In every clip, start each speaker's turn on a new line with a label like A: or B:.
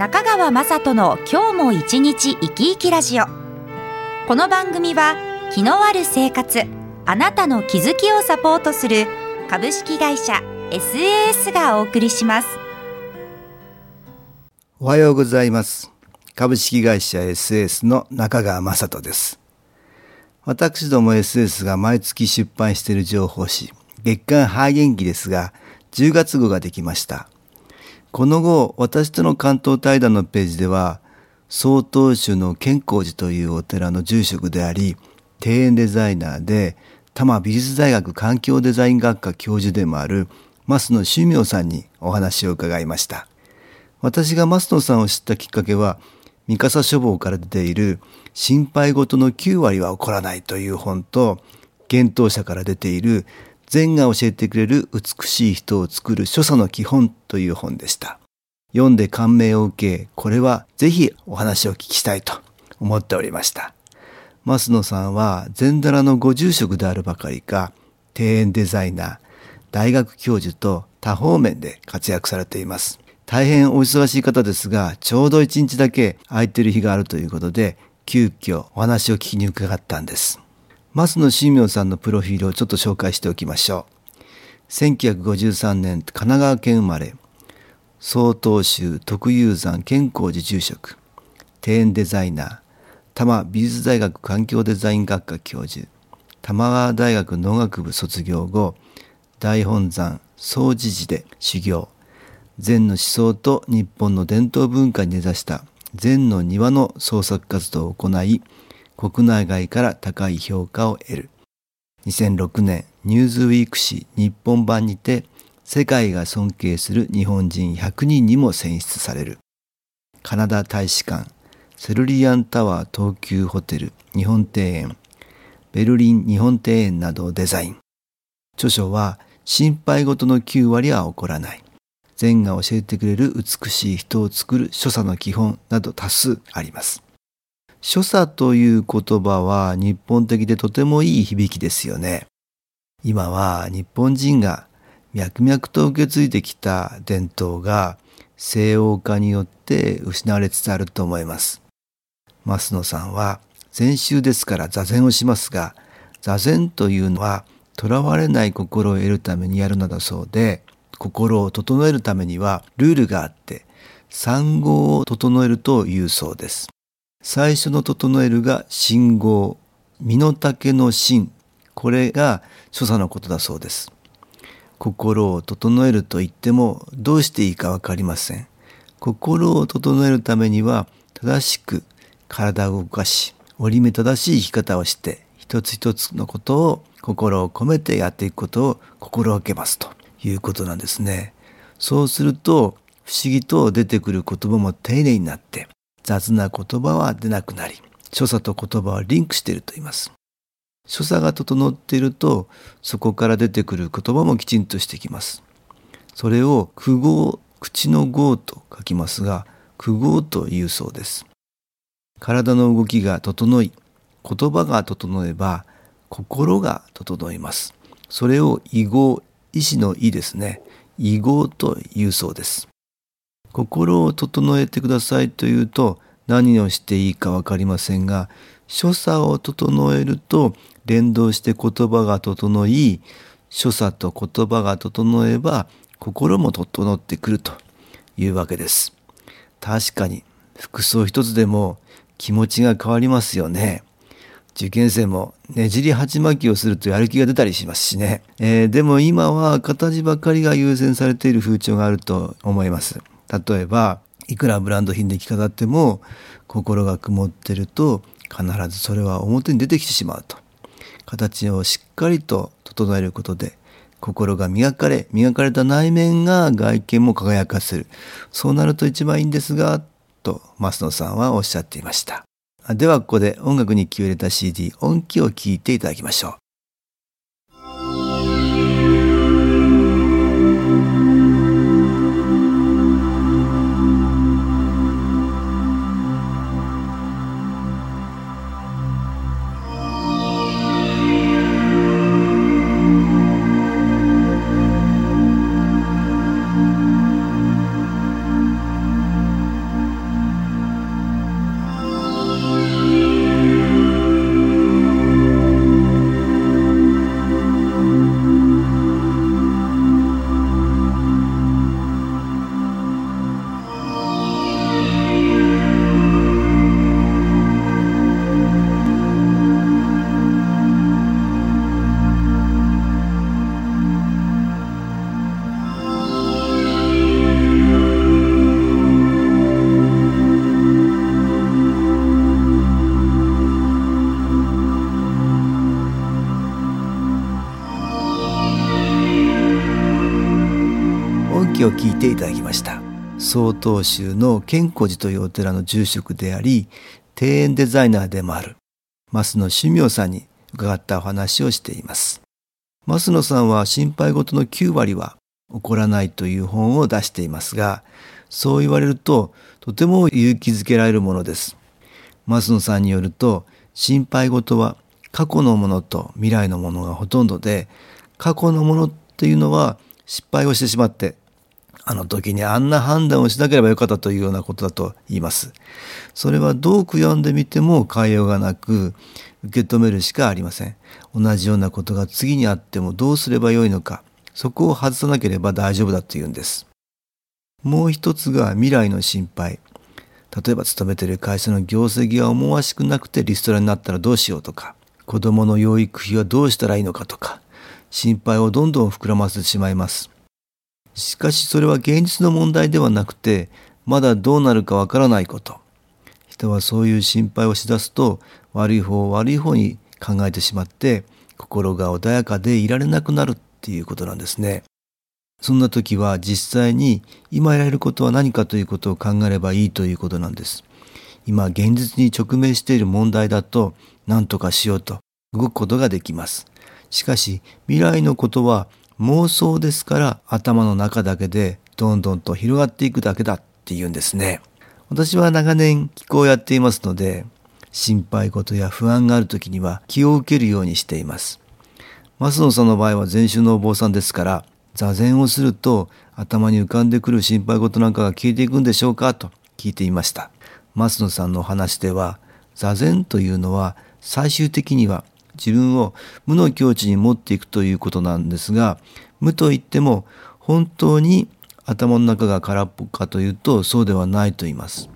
A: 中川雅人の今日も一日生き生きラジオ。この番組は気のある生活あなたの気づきをサポートする株式会社 SAS がお送りします。
B: おはようございます。株式会社 SAS の中川雅人です。私ども SS が毎月出版している情報誌月刊ハ元気ですが10月号ができました。この後、私との関東対談のページでは、曹洞宗の健光寺というお寺の住職であり、庭園デザイナーで、多摩美術大学環境デザイン学科教授でもある増野修明さんにお話を伺いました。私が増野さんを知ったきっかけは、三笠書房から出ている心配事の9割は起こらないという本と、幻冬者から出ている禅が教えてくれる美しい人を作る所作の基本という本でした。読んで感銘を受け、これはぜひお話を聞きしたいと思っておりました。増野さんは禅寺のご住職であるばかりか、庭園デザイナー、大学教授と多方面で活躍されています。大変お忙しい方ですが、ちょうど一日だけ空いてる日があるということで、急遽お話を聞きに伺ったんです。増野新明さんのプロフィールをちょっと紹介しておきましょう。1953年神奈川県生まれ、曹洞宗特有山健康寺住職、庭園デザイナー、多摩美術大学環境デザイン学科教授、玉川大学農学部卒業後、大本山総持寺で修行、禅の思想と日本の伝統文化に根ざした禅の庭の創作活動を行い、国内外から高い評価を得る。2006年、ニューズウィーク誌日本版にて、世界が尊敬する日本人100人にも選出される。カナダ大使館、セルリアンタワー東急ホテル日本庭園、ベルリン日本庭園などをデザイン。著書は、心配事の9割は起こらない。禅が教えてくれる美しい人を作る所作の基本など多数あります。所作という言葉は日本的でとてもいい響きですよね。今は日本人が脈々と受け継いできた伝統が西欧化によって失われつつあると思います。増野さんは禅宗ですから座禅をしますが、座禅というのは囚われない心を得るためにやるのだそうで、心を整えるためにはルールがあって、産後を整えるというそうです。最初の整えるが信号、身の丈の芯、これが所作のことだそうです。心を整えると言ってもどうしていいかわかりません。心を整えるためには正しく体を動かし、折り目正しい生き方をして、一つ一つのことを心を込めてやっていくことを心がけますということなんですね。そうすると不思議と出てくる言葉も丁寧になって雑な言葉は出なくなり、所作と言葉はリンクしていると言います。所作が整っていると、そこから出てくる言葉もきちんとしてきます。それを苦語、口の語と書きますが、苦語というそうです。体の動きが整い、言葉が整えば、心が整います。それを異語、意志の意ですね。異語というそうです。心を整えてくださいというと何をしていいか分かりませんが所作を整えると連動して言葉が整い所作と言葉が整えば心も整ってくるというわけです。確かに服装一つでも気持ちが変わりますよね。受験生もねじり鉢巻きをするとやる気が出たりしますしね。えー、でも今は形ばかりが優先されている風潮があると思います。例えばいくらブランド品で着飾っても心が曇ってると必ずそれは表に出てきてしまうと。形をしっかりと整えることで心が磨かれ磨かれた内面が外見も輝かせる。そうなると一番いいんですがと増野さんはおっしゃっていました。ではここで音楽に気を入れた CD 音気を聴いていただきましょう。を聞いていただきました。曹洞宗の健康寺というお寺の住職であり庭園デザイナーでもある増野趣明さんに伺ったお話をしています。増野さんは心配事の9割は起こらないという本を出していますがそう言われるととても勇気づけられるものです。増野さんによると心配事は過去のものと未来のものがほとんどで過去のものっていうのは失敗をしてしまってあの時にあんな判断をしなければよかったというようなことだと言います。それはどう悔やんでみても変えようがなく受け止めるしかありません。同じようなことが次にあってもどうすればよいのか、そこを外さなければ大丈夫だというんです。もう一つが未来の心配。例えば勤めている会社の業績が思わしくなくてリストラになったらどうしようとか、子供の養育費はどうしたらいいのかとか、心配をどんどん膨らませてしまいます。しかしそれは現実の問題ではなくてまだどうなるかわからないこと。人はそういう心配をしだすと悪い方を悪い方に考えてしまって心が穏やかでいられなくなるっていうことなんですね。そんな時は実際に今やれることは何かということを考えればいいということなんです。今現実に直面している問題だと何とかしようと動くことができます。しかし未来のことは妄想ですから頭の中だけでどんどんと広がっていくだけだっていうんですね。私は長年気候をやっていますので心配事や不安がある時には気を受けるようにしています。増野さんの場合は禅宗のお坊さんですから座禅をすると頭に浮かんでくる心配事なんかが消えていくんでしょうかと聞いていました。増野さんのお話では座禅というのは最終的には自分を無の境地に持っていくということなんですが無といっても本当に頭の中が空っぽかというとそうではないと言います。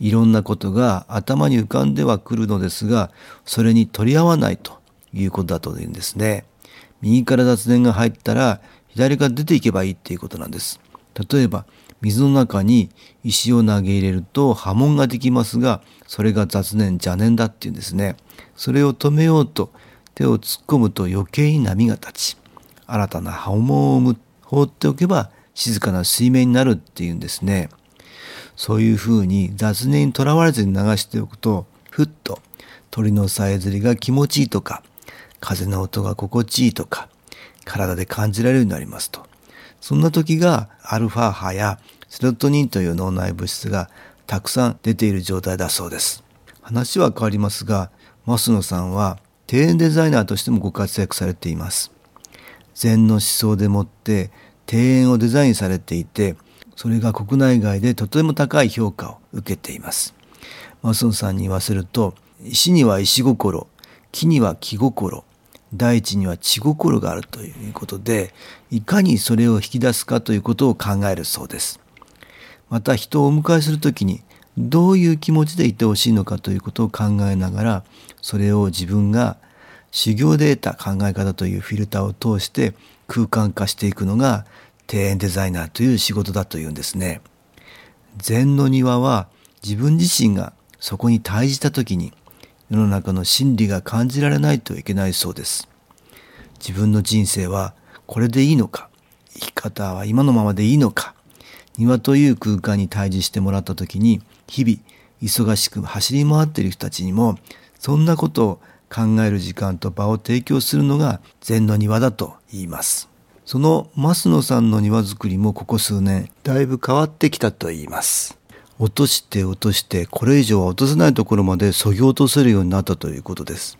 B: いろんなことが頭に浮かんではくるのですがそれに取り合わないということだというんですね。右から雑念が入ったら左から出ていけばいいっていうことなんです。例えば水の中に石を投げ入れると波紋ができますがそれが雑念邪念だっていうんですね。それを止めようと手を突っ込むと余計に波が立ち新たな波紋を放っておけば静かな水面になるっていうんですねそういうふうに雑念にとらわれずに流しておくとふっと鳥のさえずりが気持ちいいとか風の音が心地いいとか体で感じられるようになりますとそんな時がアルファ波やセロトニンという脳内物質がたくさん出ている状態だそうです話は変わりますが増野さんは庭園デザイナーとしてもご活躍されています。禅の思想でもって庭園をデザインされていてそれが国内外でとても高い評価を受けています。増野さんに言わせると石には石心木には木心大地には地心があるということでいかにそれを引き出すかということを考えるそうです。また人をお迎えする時にどういう気持ちでいてほしいのかということを考えながらそれを自分が修行で得た考え方というフィルターを通して空間化していくのが庭園デザイナーという仕事だというんですね。禅の庭は自分自身がそこに対じた時に世の中の真理が感じられないといけないそうです。自分の人生はこれでいいのか？生き方は今のままでいいのか？庭という空間に対峙してもらった時に日々忙しく走り回っている人たちにもそんなことを考える時間と場を提供するのが禅の庭だと言います。その増野さんの庭作りもここ数年だいぶ変わってきたと言います。落として落としてこれ以上は落とせないところまで削ぎ落とせるようになったということです。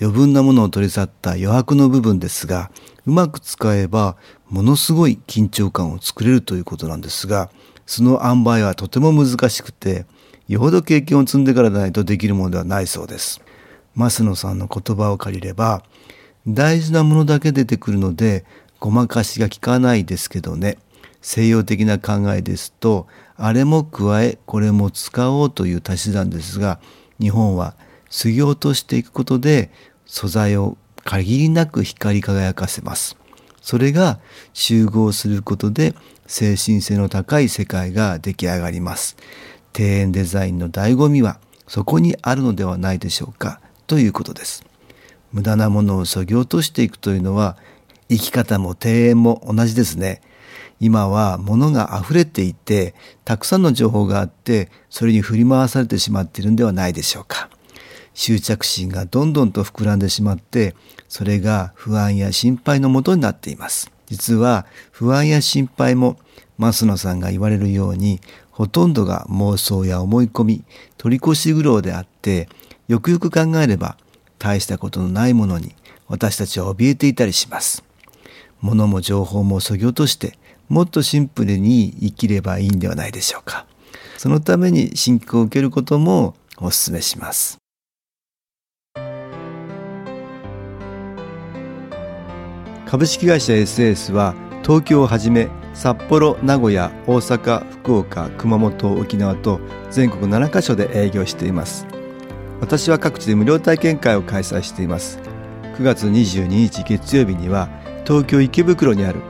B: 余分なものを取り去った余白の部分ですがうまく使えばものすごい緊張感を作れるということなんですがその塩梅はとても難しくてよほど経験を積んでからでないとできるものではないそうです。増野さんの言葉を借りれば大事なものだけ出てくるのでごまかしが効かないですけどね西洋的な考えですとあれも加えこれも使おうという足し算ですが日本は過ぎ落としていくことで素材を限りなく光り輝かせます。それが集合することで精神性の高い世界が出来上がります。庭園デザインの醍醐味はそこにあるのではないでしょうかということです。無駄なものを削ぎ落としていくというのは生き方も庭園も同じですね。今は物が溢れていてたくさんの情報があってそれに振り回されてしまっているんではないでしょうか。執着心がどんどんと膨らんでしまってそれが不安や心配のもとになっています実は不安や心配も増野さんが言われるようにほとんどが妄想や思い込み取り越し苦労であってよくよく考えれば大したことのないものに私たちは怯えていたりします物も情報もそぎ落としてもっとシンプルに生きればいいんではないでしょうか。そのために信仰を受けることもお勧めします。株式会社 SS は東京をはじめ札幌名古屋大阪福岡熊本沖縄と全国7カ所で営業しています。私は各地で無料体験会を開催しています。9月22日月曜日には東京池袋にある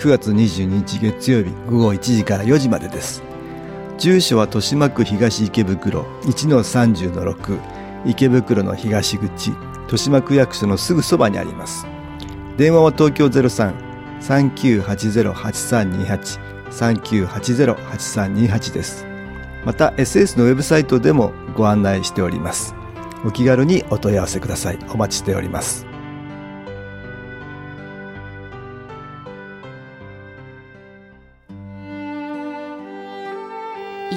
B: 9月22日月曜日午後1時から4時までです住所は豊島区東池袋1-30-6池袋の東口豊島区役所のすぐそばにあります電話は東京03-3980-8328 3980-8328です。また SS のウェブサイトでもご案内しております。お気軽にお問い合わせください。お待ちしております。